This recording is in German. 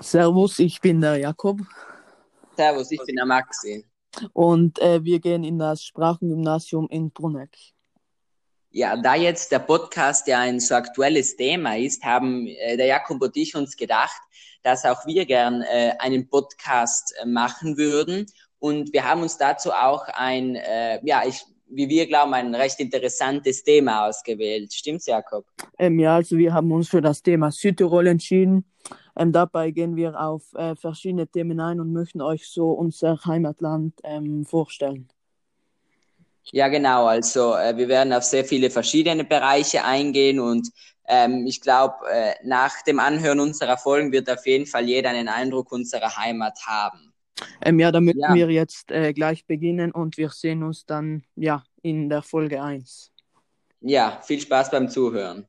Servus, ich bin der Jakob Servus, ich bin der Maxi. und äh, wir gehen in das Sprachengymnasium in Bruneck. Ja, da jetzt der Podcast ja ein so aktuelles Thema ist, haben äh, der Jakob und ich uns gedacht, dass auch wir gern äh, einen Podcast äh, machen würden. Und wir haben uns dazu auch ein, äh, ja, ich, wie wir glauben, ein recht interessantes Thema ausgewählt. Stimmt's, Jakob? Ähm, ja, also wir haben uns für das Thema Südtirol entschieden. Ähm, dabei gehen wir auf äh, verschiedene Themen ein und möchten euch so unser Heimatland ähm, vorstellen. Ja, genau. Also äh, wir werden auf sehr viele verschiedene Bereiche eingehen und ähm, ich glaube, äh, nach dem Anhören unserer Folgen wird auf jeden Fall jeder einen Eindruck unserer Heimat haben. Ähm, ja, damit Ja. wir jetzt äh, gleich beginnen und wir sehen uns dann ja in der Folge 1. Ja, viel Spaß beim Zuhören.